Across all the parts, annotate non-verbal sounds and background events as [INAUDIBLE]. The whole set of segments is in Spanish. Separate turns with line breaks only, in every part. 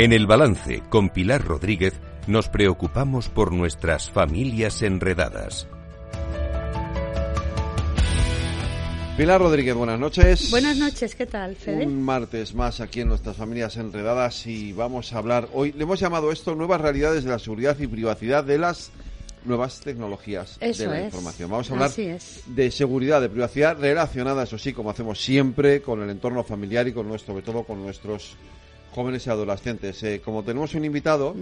En el balance, con Pilar Rodríguez, nos preocupamos por nuestras familias enredadas.
Pilar Rodríguez, buenas noches.
Buenas noches, ¿qué tal, Fede?
Un martes más aquí en nuestras familias enredadas y vamos a hablar hoy, le hemos llamado esto Nuevas realidades de la seguridad y privacidad de las nuevas tecnologías de la información. Vamos a hablar de seguridad, de privacidad relacionada, eso sí, como hacemos siempre, con el entorno familiar y con nuestro, sobre todo con nuestros jóvenes y adolescentes. Eh, como tenemos un invitado,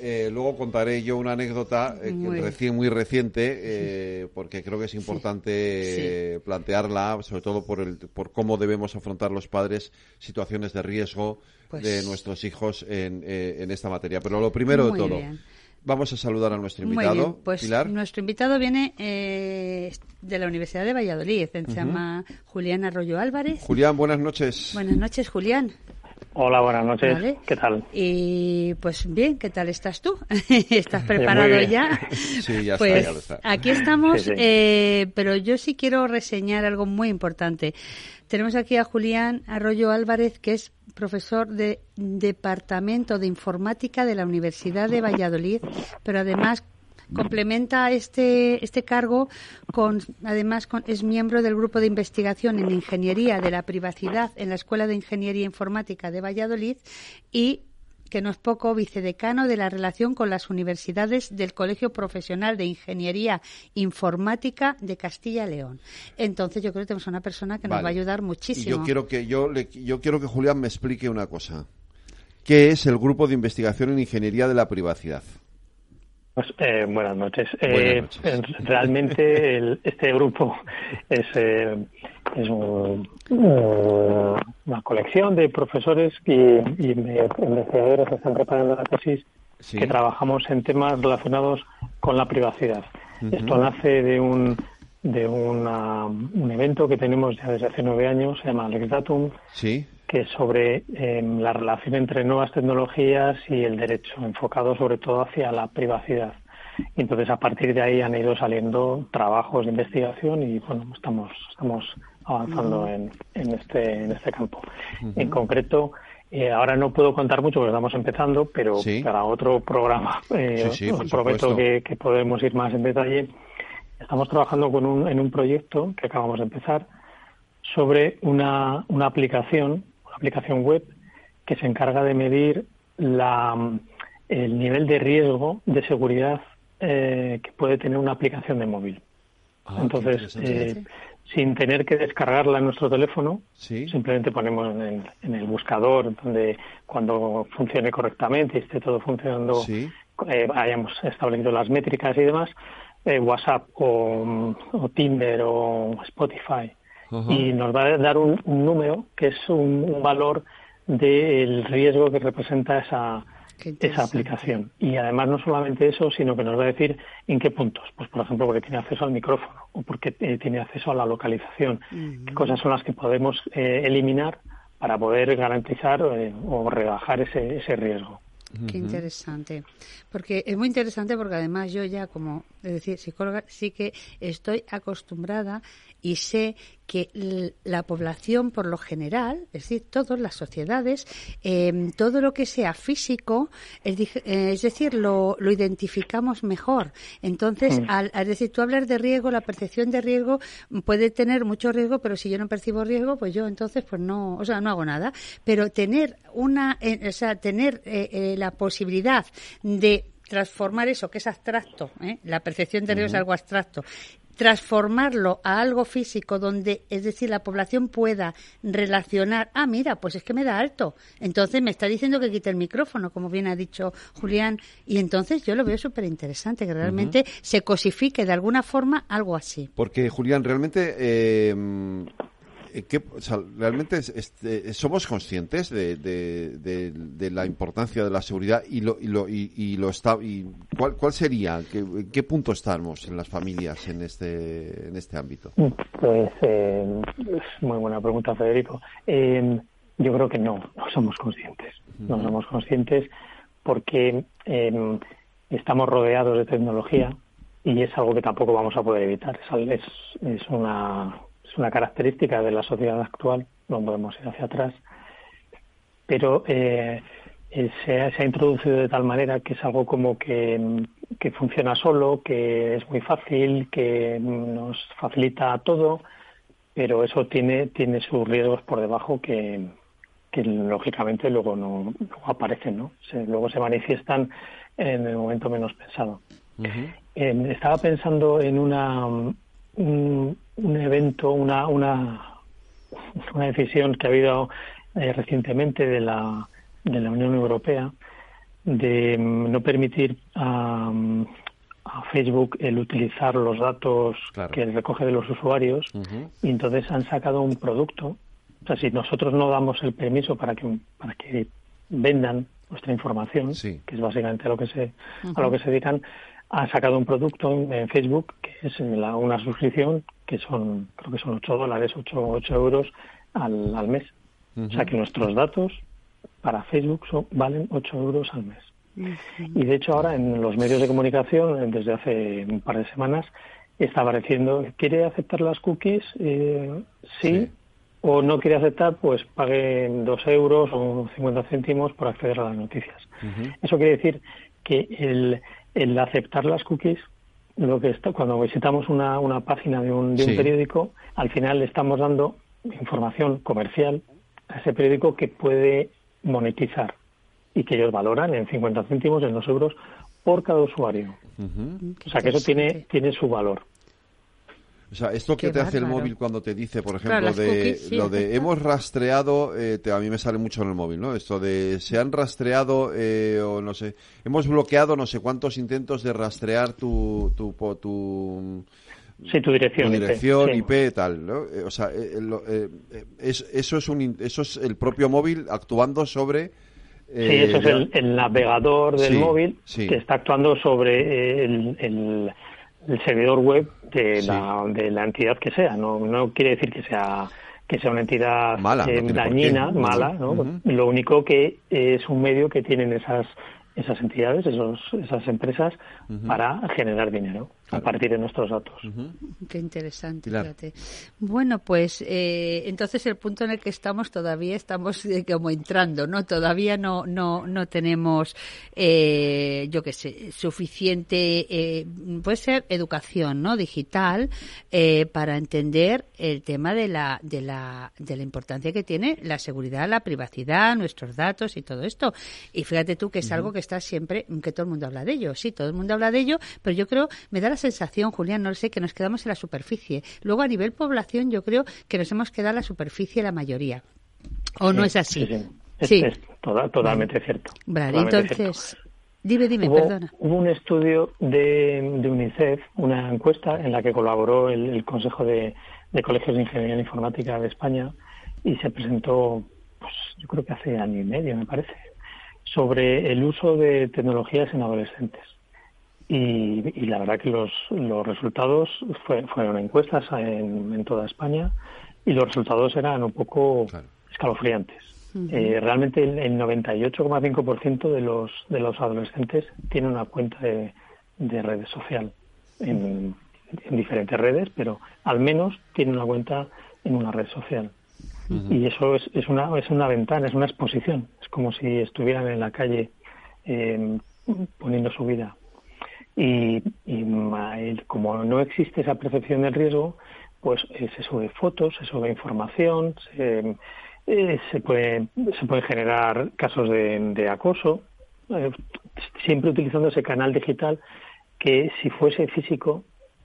eh, luego contaré yo una anécdota eh, muy. recién muy reciente, porque creo que es importante plantearla, sobre todo por, el, por cómo debemos afrontar los padres situaciones de riesgo pues de nuestros hijos en, en, esta materia. Pero lo primero de todo. Vamos a saludar a nuestro invitado.
Pues nuestro invitado viene de la Universidad de Valladolid. Se llama Julián Arroyo Álvarez.
Julián, buenas noches.
Buenas noches, Julián.
Hola, buenas noches. ¿Qué tal?
Y pues bien, ¿qué tal estás tú? [LAUGHS] ¿Estás preparado ya? [LAUGHS]
Sí, ya
pues,
está, está.
Aquí estamos, Eh, pero yo sí quiero reseñar algo muy importante. Tenemos aquí a Julián Arroyo Álvarez, que es profesor de Departamento de Informática de la Universidad de Valladolid, pero además complementa este, este cargo con, además, es miembro del grupo de investigación en ingeniería de la privacidad en la Escuela de Ingeniería Informática de Valladolid y que no es poco, vicedecano de la relación con las universidades del Colegio Profesional de Ingeniería Informática de Castilla y León. Entonces, yo creo que tenemos una persona que nos va a ayudar muchísimo.
yo quiero que yo, yo quiero que Julián me explique una cosa. ¿Qué es el grupo de investigación en ingeniería de la privacidad?
Pues, eh, buenas noches. Eh, realmente este grupo es, eh, es una colección de profesores y, investigadores que están preparando la tesis que trabajamos en temas relacionados con la privacidad. Esto nace de un de un evento que tenemos ya desde hace nueve años, se llama Lex Datum,
¿Sí?
Que sobre em, la relación entre nuevas tecnologías y el derecho, enfocado sobre todo hacia la privacidad. entonces, a partir de ahí han ido saliendo trabajos de investigación y, bueno, estamos, estamos avanzando en, en, este, en este campo. En concreto, eh, ahora no puedo contar mucho porque estamos empezando, pero para otro programa eh, prometo que, que, podemos ir más en detalle. Estamos trabajando con un, en un proyecto que acabamos de empezar sobre una, una aplicación aplicación web que se encarga de medir la, el nivel de riesgo de seguridad eh, que puede tener una aplicación de móvil. Ah, Entonces, eh, sin tener que descargarla en nuestro teléfono, simplemente ponemos en el, buscador donde cuando funcione correctamente y esté todo funcionando, eh, hayamos establecido las métricas y demás, WhatsApp o, o Tinder o Spotify y nos va a dar un, número que es un, valor del riesgo que representa esa, esa aplicación. Y además no solamente eso, sino que nos va a decir en qué puntos. Pues por ejemplo, porque tiene acceso al micrófono o porque eh, tiene acceso a la localización. ¿Qué cosas son las que podemos eh, eliminar para poder garantizar eh, o rebajar ese, ese riesgo?
Qué interesante. Porque es muy interesante porque además yo ya como, es decir, psicóloga, sí que estoy acostumbrada y sé que la población por lo general, es decir, todas las sociedades, em, todo lo que sea físico, es, eh, decir, lo, lo, identificamos mejor. Entonces, mm. al, decir, tú hablas de riesgo, la percepción de riesgo puede tener mucho riesgo, pero si yo no percibo riesgo, pues yo entonces, pues no, o sea, no hago nada. Pero tener una, eh, o sea, tener eh, la posibilidad de transformar eso que es abstracto, la percepción de riesgo es algo abstracto, transformarlo a algo físico donde, es decir, la población pueda relacionar, ah, mira, pues es que me da alto, entonces me está diciendo que quite el micrófono, como bien ha dicho Julián, y entonces yo lo veo súper interesante, que realmente se cosifique de alguna forma algo así.
Porque, Julián, realmente eh, eh, realmente este, somos conscientes de, de, la importancia de la seguridad y lo y lo y, lo está y cuál cuál sería ¿Qué, qué punto estamos en las familias en este en este ámbito
pues eh, es muy buena pregunta Federico. Em, yo creo que no no somos conscientes. No somos conscientes porque em, estamos rodeados de tecnología y es algo que tampoco vamos a poder evitar. Es, es una es una característica de la sociedad actual, no podemos ir hacia atrás, pero eh, eh, se, ha, introducido de tal manera que es algo como que, funciona solo, que es muy fácil, que nos facilita todo, pero eso tiene, tiene sus riesgos por debajo que, lógicamente luego no aparecen, ¿no? luego se manifiestan en el momento menos pensado. estaba pensando en una un, evento, una, una, una decisión que ha habido eh, recientemente de la de la Unión Europea de mm, no permitir a, Facebook el utilizar los datos que recoge de los usuarios y entonces han sacado un producto. O sea, si nosotros no damos el permiso para que, para que vendan nuestra información, que es básicamente a lo que se, a lo que se dedican, han sacado un producto en, Facebook que es una suscripción que son, creo que son 8 dólares, 8, 8 euros al, al mes. O sea que nuestros datos para Facebook son, valen 8 euros al mes. Y de hecho ahora en los medios de comunicación, desde hace un par de semanas, está apareciendo, ¿quiere aceptar las cookies? Eh, sí. O no quiere aceptar, pues pague 2 euros o 50 céntimos por acceder a las noticias. Eso quiere decir que el, el aceptar las cookies lo que está, cuando visitamos una, una página de un, de un periódico, al final le estamos dando información comercial a ese periódico que puede monetizar y que ellos valoran en 50 céntimos, en 2 euros por cada usuario. O sea que eso tiene, tiene su valor.
O sea, esto que te hace el móvil cuando te dice, por ejemplo, de lo de hemos rastreado, eh, a mí me sale mucho en el móvil, ¿no? Esto de se han rastreado eh, o no sé, hemos bloqueado no sé cuántos intentos de rastrear tu tu, tu
Sí, tu dirección,
dirección IP, tal, ¿no? Eh, o sea, eh, eh, eso es un eso es el propio móvil actuando sobre
sí, eso es el, navegador del móvil que está actuando sobre el, el, servidor web de, la, de la entidad que sea. No, no quiere decir que sea que sea una entidad dañina, mala, ¿no? Lo único que es un medio que tienen esas esas entidades, esos, esas empresas, para generar dinero a partir de nuestros datos.
Qué interesante, fíjate. Bueno, pues eh, entonces el punto en el que estamos todavía estamos eh, como entrando, ¿no? Todavía no no no tenemos, eh, yo qué sé, suficiente, eh, puede ser educación, ¿no? Digital eh, para entender el tema de la de la de la importancia que tiene la seguridad, la privacidad, nuestros datos y todo esto. Y fíjate tú que es algo que está siempre, que todo el mundo habla de ello, sí, todo el mundo habla de ello, pero yo creo, me da la sensación, Julián, no lo sé, que nos quedamos en la superficie. Luego, a nivel población, yo creo que nos hemos quedado en la superficie la mayoría. ¿O no es así?
Sí, Es, totalmente cierto.
Vale, entonces, dime, dime, perdona.
Hubo un estudio de, UNICEF, una encuesta en la que colaboró el, Consejo de, Colegios de Ingeniería Informática de España y se presentó, pues yo creo que hace año y medio, me parece, sobre el uso de tecnologías en adolescentes. Y, la verdad que los, los resultados fueron encuestas en, toda España y los resultados eran un poco escalofriantes. Eh, realmente el, 98,5% de los, de los adolescentes tienen una cuenta de, de red social en, diferentes redes, pero al menos tienen una cuenta en una red social. Y eso es, es, una, es una ventana, es una exposición. Es como si estuvieran en la calle eh, poniendo su vida y, como no existe esa percepción del riesgo, pues eh, se sube fotos, se sube información, se, eh, se, puede, se pueden generar casos de, acoso, eh, siempre utilizando ese canal digital que si fuese físico,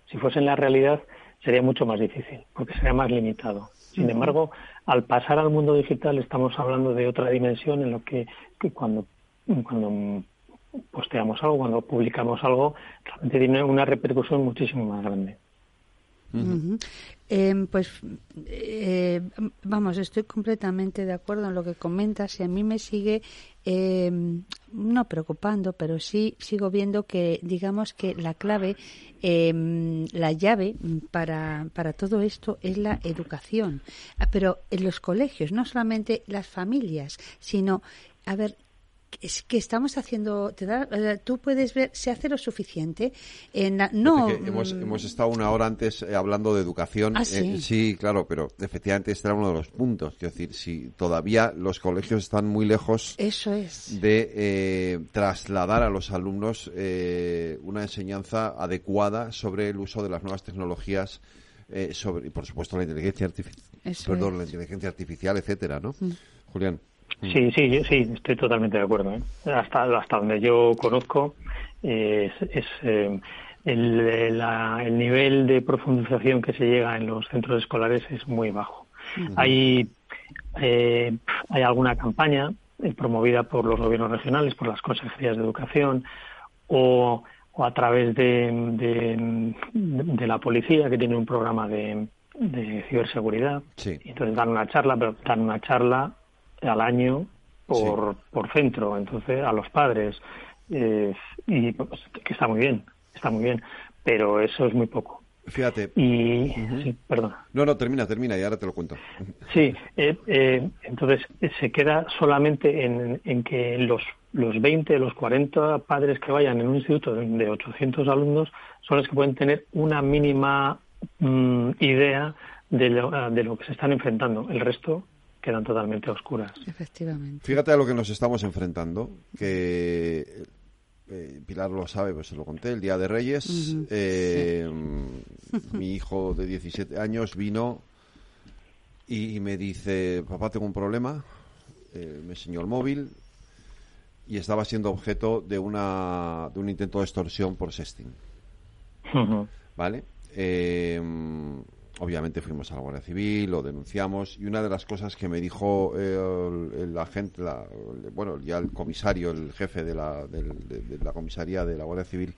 si fuese en la realidad, sería mucho más difícil, porque sería más limitado. Sin embargo, al pasar al mundo digital estamos hablando de otra dimensión en lo que, que cuando, cuando posteamos algo, cuando publicamos algo, realmente tiene una repercusión muchísimo más grande.
Em, pues eh, vamos, estoy completamente de acuerdo en lo que comentas y a mí me sigue em, no preocupando, pero sí sigo viendo que digamos que la clave, em, la llave para, para todo esto es la educación. Ah, pero en los colegios, no solamente las familias, sino a ver es que estamos haciendo, te da, eh, tú puedes ver, se hace lo suficiente. En no.
Hemos, mm. hemos, estado una hora antes eh, hablando de educación.
¿Ah, sí?
sí, claro, pero efectivamente este era uno de los puntos. Quiero decir, si todavía los colegios están muy lejos.
Eso es.
De trasladar a los alumnos una enseñanza adecuada sobre el uso de las nuevas tecnologías eh, sobre, y por supuesto la inteligencia artificial, la inteligencia artificial, etcétera, ¿no? Mm. Julián.
Mm. Sí, sí, sí, estoy totalmente de acuerdo. ¿eh? Hasta, hasta donde yo conozco es, eh, el, el, nivel de profundización que se llega en los centros escolares es muy bajo. Hay hay alguna campaña promovida por los gobiernos regionales, por las consejerías de educación o o a través de, de, la policía que tiene un programa de, de ciberseguridad. Entonces dan una charla, pero dan una charla al año por, por centro, entonces a los padres. Eh, y pues, que está muy bien, está muy bien, pero eso es muy poco.
Fíjate.
Y, sí, perdón.
No, no, termina, termina y ahora te lo cuento. [LAUGHS]
Sí, eh, eh, entonces se queda solamente en, en que los, los 20, los 40 padres que vayan en un instituto de 800 alumnos son los que pueden tener una mínima mm, idea de lo, de lo que se están enfrentando. El resto quedan totalmente oscuras.
Efectivamente.
Fíjate a lo que nos estamos enfrentando, que eh, Pilar lo sabe, pues se lo conté, el Día de Reyes, eh, mi hijo de 17 años vino y, me dice, papá, tengo un problema, eh, me enseñó el móvil y estaba siendo objeto de, una, de un intento de extorsión por sexting. ¿Vale? Obviamente fuimos a la Guardia Civil, lo denunciamos y una de las cosas que me dijo el, agente, bueno, ya el comisario, el jefe de la, de, la comisaría de la Guardia Civil,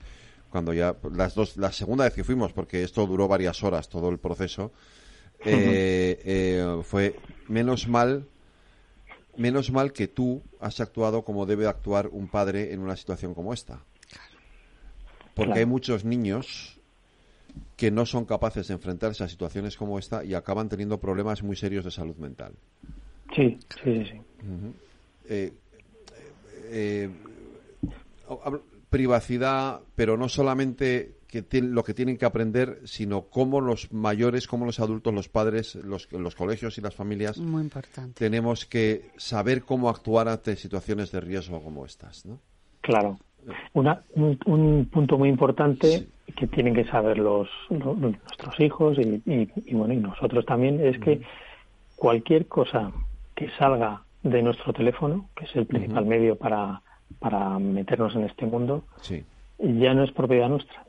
cuando ya las dos, la segunda vez que fuimos, porque esto duró varias horas todo el proceso, [LAUGHS] eh, eh, fue menos mal, menos mal que tú has actuado como debe actuar un padre en una situación como esta, porque hay muchos niños que no son capaces de enfrentarse a situaciones como esta y acaban teniendo problemas muy serios de salud mental.
Sí, sí, sí.
Eh, eh, privacidad, pero no solamente que lo que tienen que aprender, sino cómo los mayores, cómo los adultos, los padres, los, los colegios y las familias,
muy importante.
tenemos que saber cómo actuar ante situaciones de riesgo como estas, ¿no?
Claro. Una, un, punto muy importante que tienen que saber los, nuestros hijos y, bueno y nosotros también es que cualquier cosa que salga de nuestro teléfono, que es el principal medio para, para meternos en este mundo, ya no es propiedad nuestra.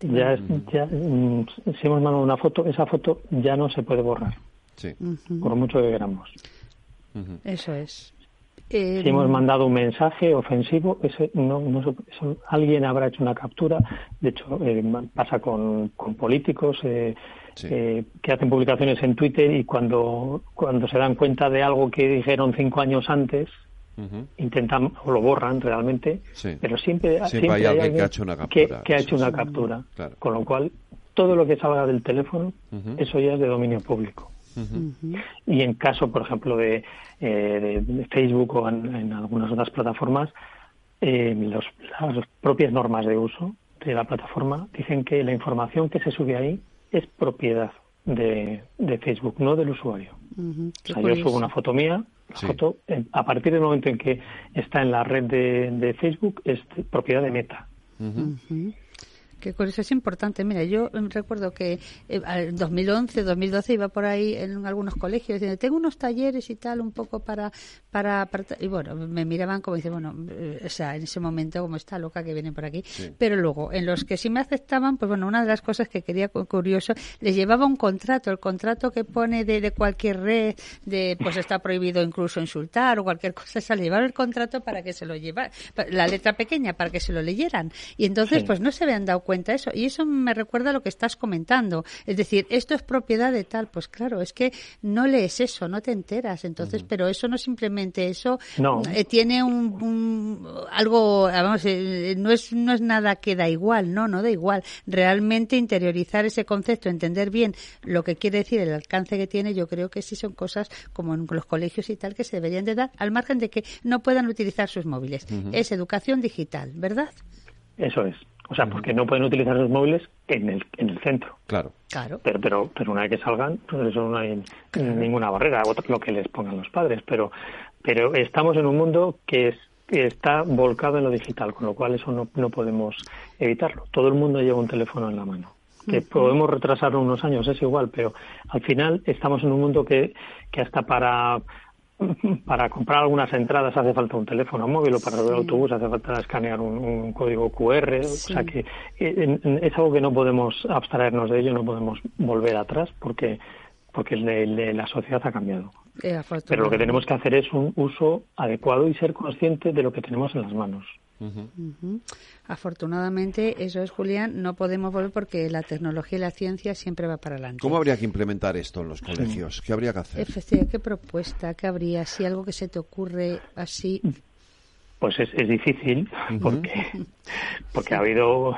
Ya, ya mm, si hemos mandado una foto, esa foto ya no se puede borrar, por mucho que queramos.
Eso es
si hemos mandado un mensaje ofensivo, ese no, alguien habrá hecho una captura. De hecho, eh, pasa con, con políticos eh, eh, que hacen publicaciones en Twitter y cuando, cuando se dan cuenta de algo que dijeron cinco años antes, intentan o lo borran realmente, pero siempre,
hay, alguien que ha hecho una captura.
Que, ha hecho una captura. Con lo cual, todo lo que salga del teléfono, eso ya es de dominio público. Y en caso, por ejemplo, de, eh, de Facebook o en, algunas otras plataformas, eh, los, las propias normas de uso de la plataforma dicen que la información que se sube ahí es propiedad de, de Facebook, no del usuario. O sea, yo subo una foto mía, la foto, a partir del momento en que está en la red de, de Facebook, es propiedad de Meta.
Que con eso es importante. Mira, yo recuerdo que eh, en 2011, 2012 iba por ahí en algunos colegios diciendo, tengo unos talleres y tal, un poco para, para, y bueno, me miraban como dice, bueno, eh, o sea, en ese momento como está loca que viene por aquí. Pero luego, en los que sí me aceptaban, pues bueno, una de las cosas que quería curioso, les llevaba un contrato, el contrato que pone de, de cualquier red, de pues está prohibido incluso insultar o cualquier cosa, se le llevaba el contrato para que se lo llevara, la letra pequeña para que se lo leyeran. Y entonces, pues no se habían dado cuenta cuenta eso. Y eso me recuerda a lo que estás comentando. Es decir, esto es propiedad de tal. Pues claro, es que no lees eso, no te enteras. Entonces, pero eso no simplemente eso. Eh, tiene un, algo, vamos, eh, no es no es nada que da igual, no, no da igual. Realmente interiorizar ese concepto, entender bien lo que quiere decir, el alcance que tiene, yo creo que sí son cosas como en los colegios y tal que se deberían de dar, al margen de que no puedan utilizar sus móviles. Es educación digital, ¿verdad?
Eso es. O sea, porque no pueden utilizar sus móviles en el, en el centro.
Claro.
claro.
Pero, pero, pero una vez que salgan, pues eso no hay ninguna barrera, lo que les pongan los padres. Pero, pero estamos en un mundo que, es, que está volcado en lo digital, con lo cual eso no, no podemos evitarlo. Todo el mundo lleva un teléfono en la mano que podemos retrasarlo unos años, es igual, pero al final estamos en un mundo que, que hasta para [LAUGHS] para comprar algunas entradas hace falta un teléfono móvil o para el autobús hace falta escanear un, código QR. O sea que eh, es algo que no podemos abstraernos de ello, no podemos volver atrás porque porque la sociedad ha cambiado. Eh, Pero lo que tenemos que hacer es un uso adecuado y ser conscientes de lo que tenemos en las manos.
Afortunadamente, eso es, Julián, no podemos volver porque la tecnología y la ciencia siempre va para adelante.
¿Cómo habría que implementar esto en los colegios? ¿Qué habría que hacer?
¿qué propuesta? ¿Qué habría? Si algo que se te ocurre así.
Pues es, difícil porque, porque ha habido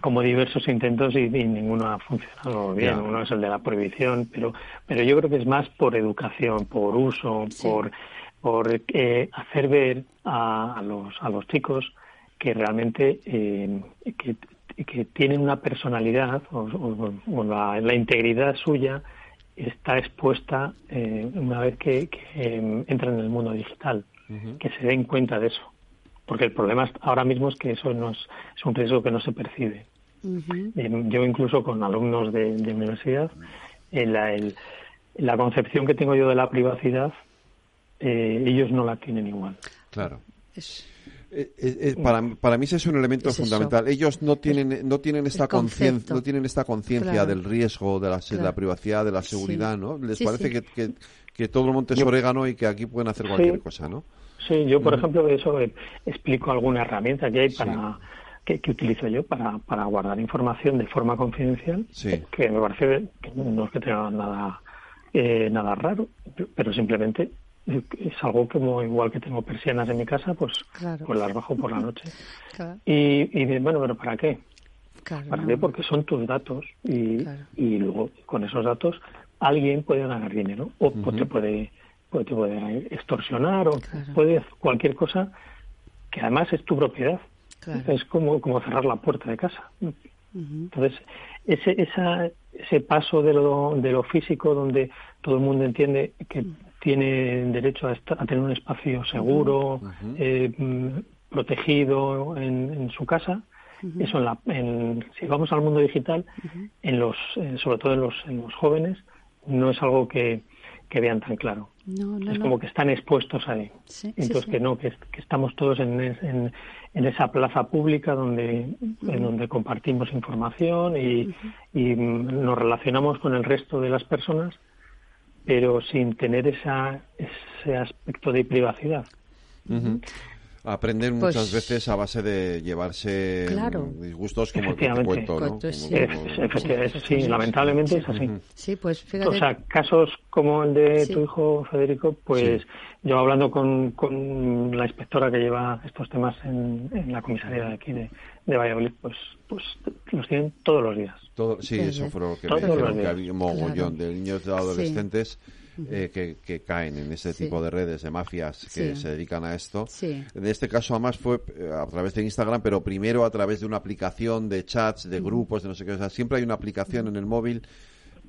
como diversos intentos y, ninguno ha funcionado bien. Uno es el de la prohibición, pero, pero yo creo que es más por educación, por uso, por por eh, hacer ver a, los, a los chicos que realmente eh, que, tienen una personalidad o, la, integridad suya está expuesta eh, una vez que, entran en el mundo digital, que se den cuenta de eso. Porque el problema ahora mismo es que eso no es, un riesgo que no se percibe. yo incluso con alumnos de, universidad, la, la concepción que tengo yo de la privacidad eh, ellos no la tienen igual.
Claro. Eh, eh, para, para mí ese es un elemento fundamental. Ellos no tienen no tienen esta conciencia no tienen esta conciencia del riesgo de la, la, privacidad, de la seguridad, ¿no? Les parece Que, que, todo el monte es orégano y que aquí pueden hacer cualquier cosa, ¿no?
Sí, yo por ejemplo eso explico alguna herramienta que hay para que, utilizo yo para, para guardar información de forma confidencial, que me parece que no es que tenga nada nada raro, pero simplemente es algo como igual que tengo persianas en mi casa, pues, pues las bajo por la noche. [LAUGHS] Y, y bueno, pero ¿para qué? ¿Para qué? Porque son tus datos y, y luego con esos datos alguien puede ganar dinero o te puede te puede extorsionar o puede cualquier cosa que además es tu propiedad. Es como, como cerrar la puerta de casa. Entonces, ese, esa, ese paso de lo, de lo físico donde todo el mundo entiende que tiene derecho a, tener un espacio seguro, eh, mm, protegido en, su casa. Eso, en la, en, si vamos al mundo digital, en los, eh, sobre todo en los, en los jóvenes, no es algo que, que vean tan claro. es como que están expuestos ahí. Entonces, que no, que, estamos todos en, en, en, esa plaza pública donde, en donde compartimos información y, y nos relacionamos con el resto de las personas pero sin tener esa, ese aspecto de privacidad.
Aprenden pues muchas veces a base de llevarse disgustos como el que te cuento, ¿no?
sí. lamentablemente es así.
Sí, pues fíjate.
O sea, casos como el de tu hijo Federico, pues yo hablando con, con la inspectora que lleva estos temas en, en la comisaría de aquí de, de Valladolid, pues, pues los tienen todos los días.
sí, eso fue lo que me dijeron, que había un mogollón de niños y adolescentes eh, que, que, caen en ese tipo de redes de mafias que se dedican a esto. En este caso, además, fue eh, a través de Instagram, pero primero a través de una aplicación de chats, de grupos, de no sé qué. O sea, siempre hay una aplicación en el móvil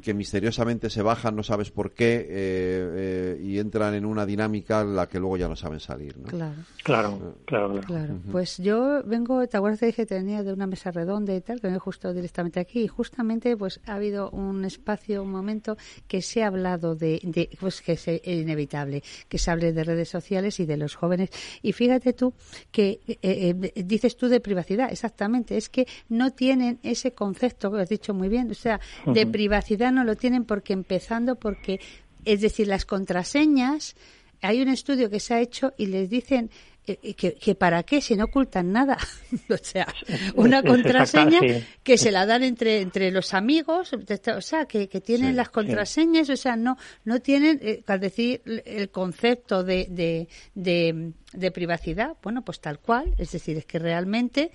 que misteriosamente se bajan, no sabes por qué, eh, eh, y entran en una dinámica en la que luego ya no saben salir. ¿no?
Claro.
Claro, claro,
claro. Pues yo vengo, ¿te acuerdas que dije que tenía de una mesa redonda y tal? Que vengo justo directamente aquí. Y justamente pues ha habido un espacio, un momento que se ha hablado de, de pues que es inevitable, que se hable de redes sociales y de los jóvenes. Y fíjate tú que eh, dices tú de privacidad, exactamente, es que no tienen ese concepto, que has dicho muy bien, o sea, de privacidad no lo tienen porque empezando porque, es decir, las contraseñas, hay un estudio que se ha hecho y les dicen eh, que, para qué si no ocultan nada. [LAUGHS] O sea una [LAUGHS] contraseña que se la dan entre entre los amigos o sea que, tienen las contraseñas o sea no no tienen eh, al decir el concepto de, de, de, de privacidad bueno pues tal cual es decir es que realmente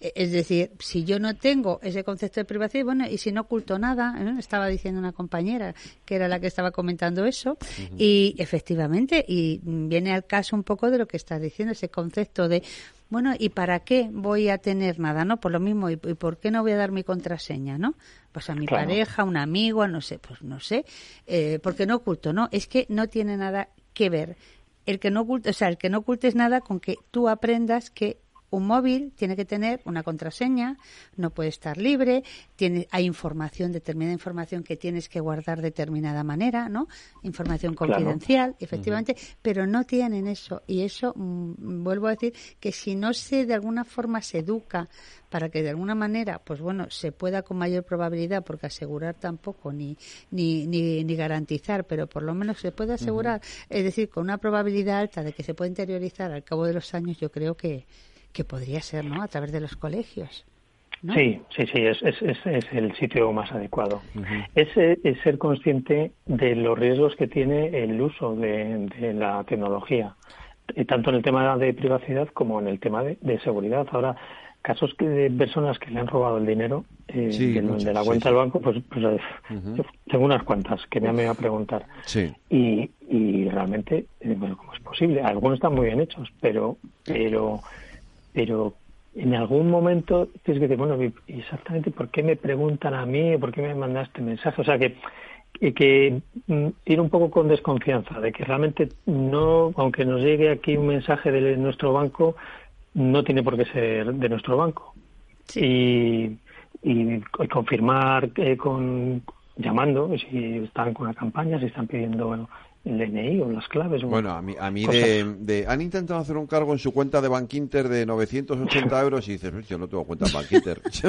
es decir, si yo no tengo ese concepto de privacidad, bueno, y si no oculto nada, ¿eh? estaba diciendo una compañera que era la que estaba comentando eso, y efectivamente, y viene al caso un poco de lo que estás diciendo, ese concepto de, bueno, ¿y para qué voy a tener nada, no? Por lo mismo, ¿y, por qué no voy a dar mi contraseña, no? Pues a mi pareja, un amigo, no sé, pues no sé, eh, porque no oculto, no, es que no tiene nada que ver el que no oculte, o sea, el que no ocultes nada con que tú aprendas que un móvil tiene que tener una contraseña, no puede estar libre, tiene, hay información, determinada información que tienes que guardar de determinada manera, ¿no? Información confidencial, efectivamente, pero no tienen eso. Y eso, mm, vuelvo a decir, que si no se, de alguna forma, se educa para que de alguna manera, pues bueno, se pueda con mayor probabilidad, porque asegurar tampoco ni, ni, ni, garantizar, pero por lo menos se puede asegurar, es decir, con una probabilidad alta de que se pueda interiorizar al cabo de los años, yo creo que, que podría ser, ¿no? A través de los colegios.
Sí, sí, sí, es, es, es, el sitio más adecuado. es, ser consciente de los riesgos que tiene el uso de, la tecnología, eh, tanto en el tema de privacidad como en el tema de, seguridad. Ahora, casos que de personas que le han robado el dinero eh, de, la cuenta del banco, pues, pues eh, tengo unas cuantas que me han venido a preguntar. Y, y realmente, eh, bueno, ¿cómo es posible? Algunos están muy bien hechos, pero, pero pero en algún momento tienes que decir, bueno, exactamente por qué me preguntan a mí, por qué me mandaste mensaje. O sea, que, que mm, ir un poco con desconfianza, de que realmente no, aunque nos llegue aquí un mensaje de nuestro banco, no tiene por qué ser de nuestro banco. Y, y, confirmar eh, con llamando, si están con la campaña, si están pidiendo bueno, el DNI o las claves.
Bueno, a mí, a mí de, Han intentado hacer un cargo en su cuenta de Bank Inter de 980 [LAUGHS] euros y dices, yo no tengo cuenta en Bank Inter. [LAUGHS] sí,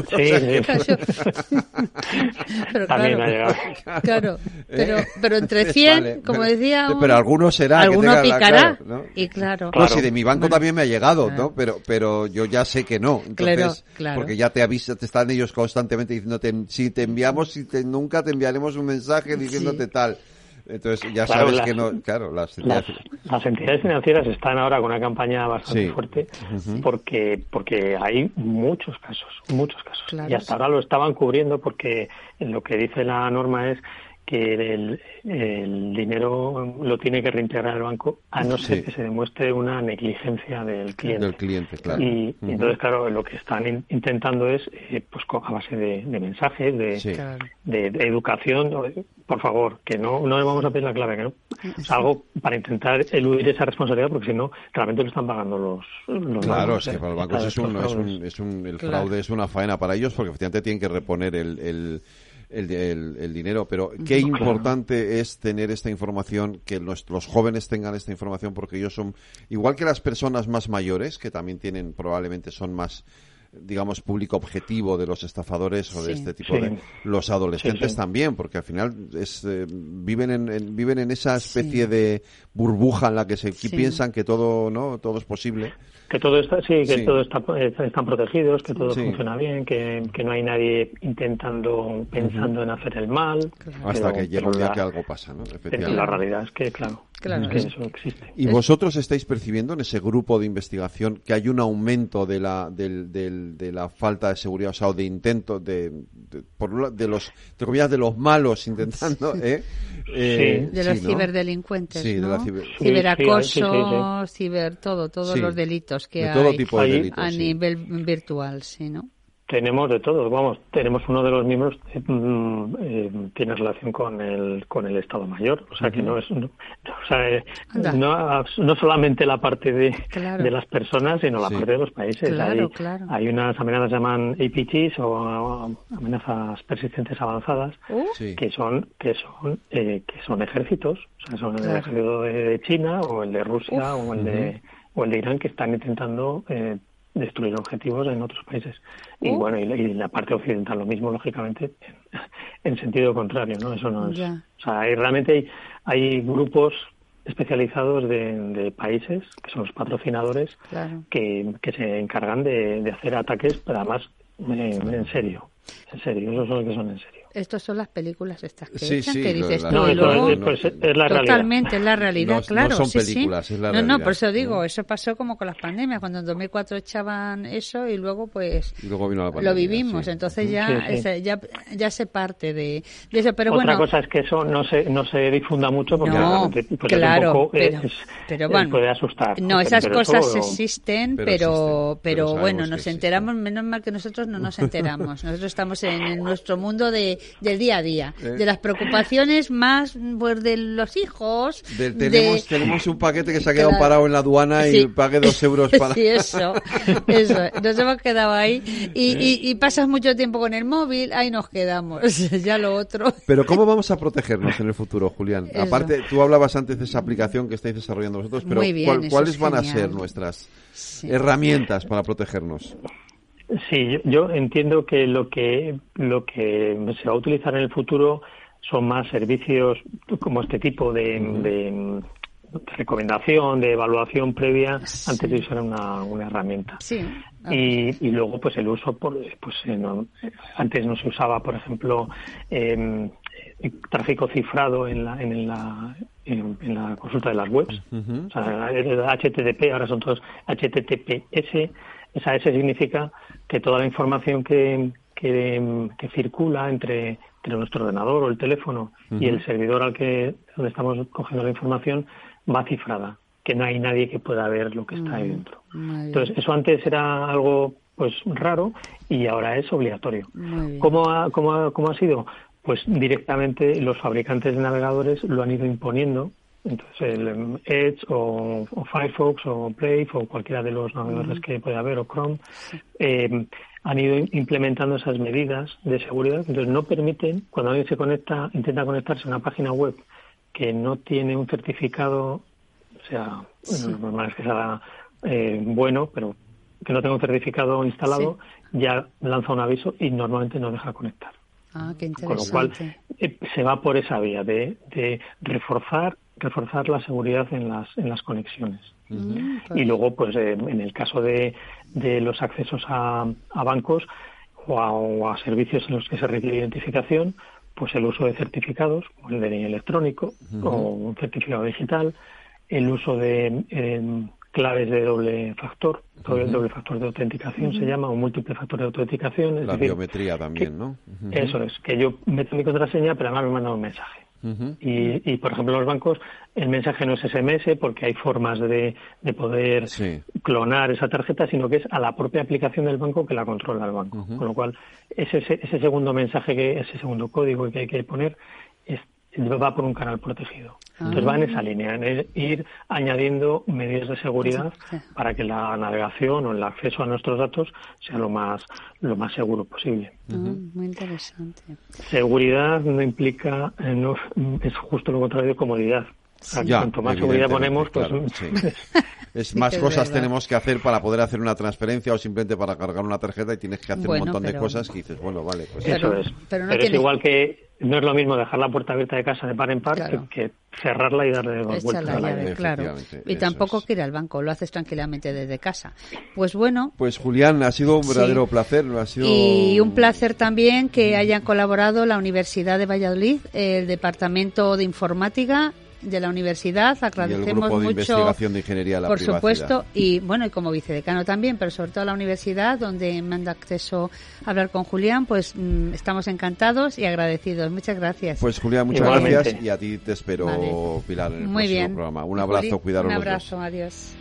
pero claro, claro, pero, pero entre 100, como decía...
pero algunos será.
Alguno picará. Y claro.
No, si de mi banco también me ha llegado, ¿no? Pero, pero yo ya sé que no. Entonces, porque ya te avisa, te están ellos constantemente diciéndote, si te enviamos, si te, nunca te enviaremos un mensaje diciéndote tal. Entonces ya sabes que no, claro,
las, entidades financieras están ahora con una campaña bastante fuerte porque porque hay muchos casos, muchos casos. y hasta ahora lo estaban cubriendo porque lo que dice la norma es que el, dinero lo tiene que reintegrar el banco a no ser que se demuestre una negligencia del cliente.
Del cliente, claro.
Y, entonces, claro, lo que están intentando es, eh, pues a base de, mensajes, de, educación, por favor, que no, no le vamos a pedir la clave, que no. algo para intentar eludir esa responsabilidad, porque si no, realmente lo están pagando los.
claro, es que para el banco es un, es un, es un, el fraude es una faena para ellos, porque efectivamente tienen que reponer el el, dinero. Pero qué importante es tener esta información, que los, jóvenes tengan esta información, porque ellos son, igual que las personas más mayores, que también tienen, probablemente son más digamos, público objetivo de los estafadores o de este tipo de... Los adolescentes también, porque al final es, eh, viven, en, viven en esa especie de burbuja en la que se piensan que todo, ¿no? Todo es posible.
Que todo está, sí, que todo está, eh, están protegidos, que todo funciona bien, que, que, no hay nadie intentando, pensando en hacer el mal.
Hasta que llega un día que algo pasa, ¿no?
Pero la realidad es que, claro, que eso existe.
¿Y vosotros estáis percibiendo en ese grupo de investigación que hay un aumento de la, del, del, de la falta de seguridad, o sea, o de intentos de, de, por, de los, de los malos intentando, ¿eh?
Eh, de los ciberdelincuentes, ¿no? Ciberacoso, ciber todo, todos los delitos que hay a nivel virtual, sí, ¿no?
Tenemos de todos, vamos, tenemos uno de los miembros eh, mm, eh, tiene relación con el con el Estado Mayor, o sea que no es, no, o sea, eh, no, no, solamente la parte de, de las personas, sino la parte de los países. hay, hay unas amenazas llaman APTs o amenazas persistentes avanzadas uh. que son que son que son ejércitos, o sea, son el ejército de China o el de Rusia o el de o el de Irán que están intentando eh, destruir objetivos en otros países. Y uh. bueno, y, la parte occidental lo mismo, lógicamente, en, sentido contrario, ¿no? Eso no es... O sea, hay, realmente hay, hay grupos especializados de, países, que son los patrocinadores, que, que, se encargan de, de hacer ataques, pero además en serio. En serio, esos son los que son en serio.
Estas son las películas estas que echan, que dices no, pues, es, la totalmente es la realidad, claro.
No son películas, es la realidad.
No, no, por eso digo, eso pasó como con las pandemias, cuando en 2004 echaban eso y luego pues lo vivimos, entonces ya, ya ya se parte de, eso, pero
Otra cosa es que eso no se no se difunda mucho porque no, pues claro, pero, pero bueno, puede asustar.
No, esas cosas existen, pero pero, bueno, nos enteramos, menos mal que nosotros no nos enteramos. [LAUGHS] Nosotros estamos en nuestro mundo de del día a día, eh. de las preocupaciones más pues, de los hijos.
tenemos, tenemos un paquete que se ha quedado parado en la aduana y pague dos euros [LAUGHS] para.
Sí, eso, eso. Nos hemos quedado ahí y, y, pasas mucho tiempo con el móvil, ahí nos quedamos. [LAUGHS] ya lo otro.
Pero ¿cómo vamos a protegernos en el futuro, Julián? Aparte, tú hablabas antes de esa aplicación que estáis desarrollando vosotros, pero ¿cuáles van a ser nuestras herramientas para protegernos?
Sí, yo, entiendo que lo que lo que se va a utilizar en el futuro son más servicios como este tipo de, recomendación, de evaluación previa antes de usar una, una herramienta.
Sí.
Y, y, luego, pues el uso, por, pues antes no se usaba, por ejemplo, eh, tráfico cifrado en la, en la, en, la consulta de las webs. o sea, HTTP, ahora son todos HTTPS esa S significa que toda la información que, que, circula entre, entre, nuestro ordenador o el teléfono y el servidor al que donde estamos cogiendo la información va cifrada, que no hay nadie que pueda ver lo que está ahí dentro. Entonces, eso antes era algo pues raro y ahora es obligatorio. ¿Cómo ha, cómo, ha, ¿Cómo ha sido? Pues directamente los fabricantes de navegadores lo han ido imponiendo entonces, el em, Edge o, Firefox o Brave o cualquiera de los navegadores que pueda haber o Chrome em, han ido implementando esas medidas de seguridad. Entonces, no permiten, cuando alguien se conecta, intenta conectarse a una página web que no tiene un certificado, o sea, lo normal es que sea eh, bueno, pero que no tenga un certificado instalado, ya lanza un aviso y normalmente no deja conectar.
Ah, qué
Con lo cual, eh, se va por esa vía de, de reforzar reforzar la seguridad en las, en las conexiones. Mm, y luego, pues eh, en el caso de, de los accesos a, a bancos o a, servicios en los que se requiere identificación, pues el uso de certificados, como el DNI electrónico o un certificado digital, el uso de em, claves de doble factor, doble factor de autenticación se llama, o múltiple factor de autenticación.
la biometría también, ¿no?
Eso es, que yo meto mi contraseña, pero además me manda un mensaje y, por ejemplo, los bancos, el mensaje no es SMS porque hay formas de, de poder clonar esa tarjeta, sino que es a la propia aplicación del banco que la controla el banco. Con lo cual, ese, ese segundo mensaje, que ese segundo código que hay que poner, es, va por un canal protegido. Entonces va en esa línea, en ir añadiendo medidas de seguridad para que la navegación o el acceso a nuestros datos sea lo más lo más seguro posible.
Ah, muy interesante.
Seguridad no implica, eh, no, es justo lo contrario de comodidad. cuanto más seguridad ponemos, pues [LAUGHS]
es más cosas tenemos que hacer para poder hacer una transferencia o simplemente para cargar una tarjeta y tienes que hacer un montón de cosas que dices, bueno, vale, pues
eso es. Pero, es igual que no es lo mismo dejar la puerta abierta de casa de par en par que, cerrarla y darle dos vueltas a la
claro. Y tampoco que ir al banco, lo haces tranquilamente desde casa. Pues bueno.
Pues Julián, ha sido un verdadero placer. Ha sido...
Y un placer también que hayan colaborado la Universidad de Valladolid, el Departamento de Informática de la universidad. Agradecemos y el grupo
de
mucho,
investigación de ingeniería la
por supuesto, y bueno, y como vicedecano también, pero sobre todo la universidad, donde me han dado acceso a hablar con Julián, pues mm, estamos encantados y agradecidos. Muchas gracias.
Pues Julián, muchas gracias y a ti te espero, Pilar, en el próximo programa. Un abrazo, cuidaros.
Un abrazo, adiós.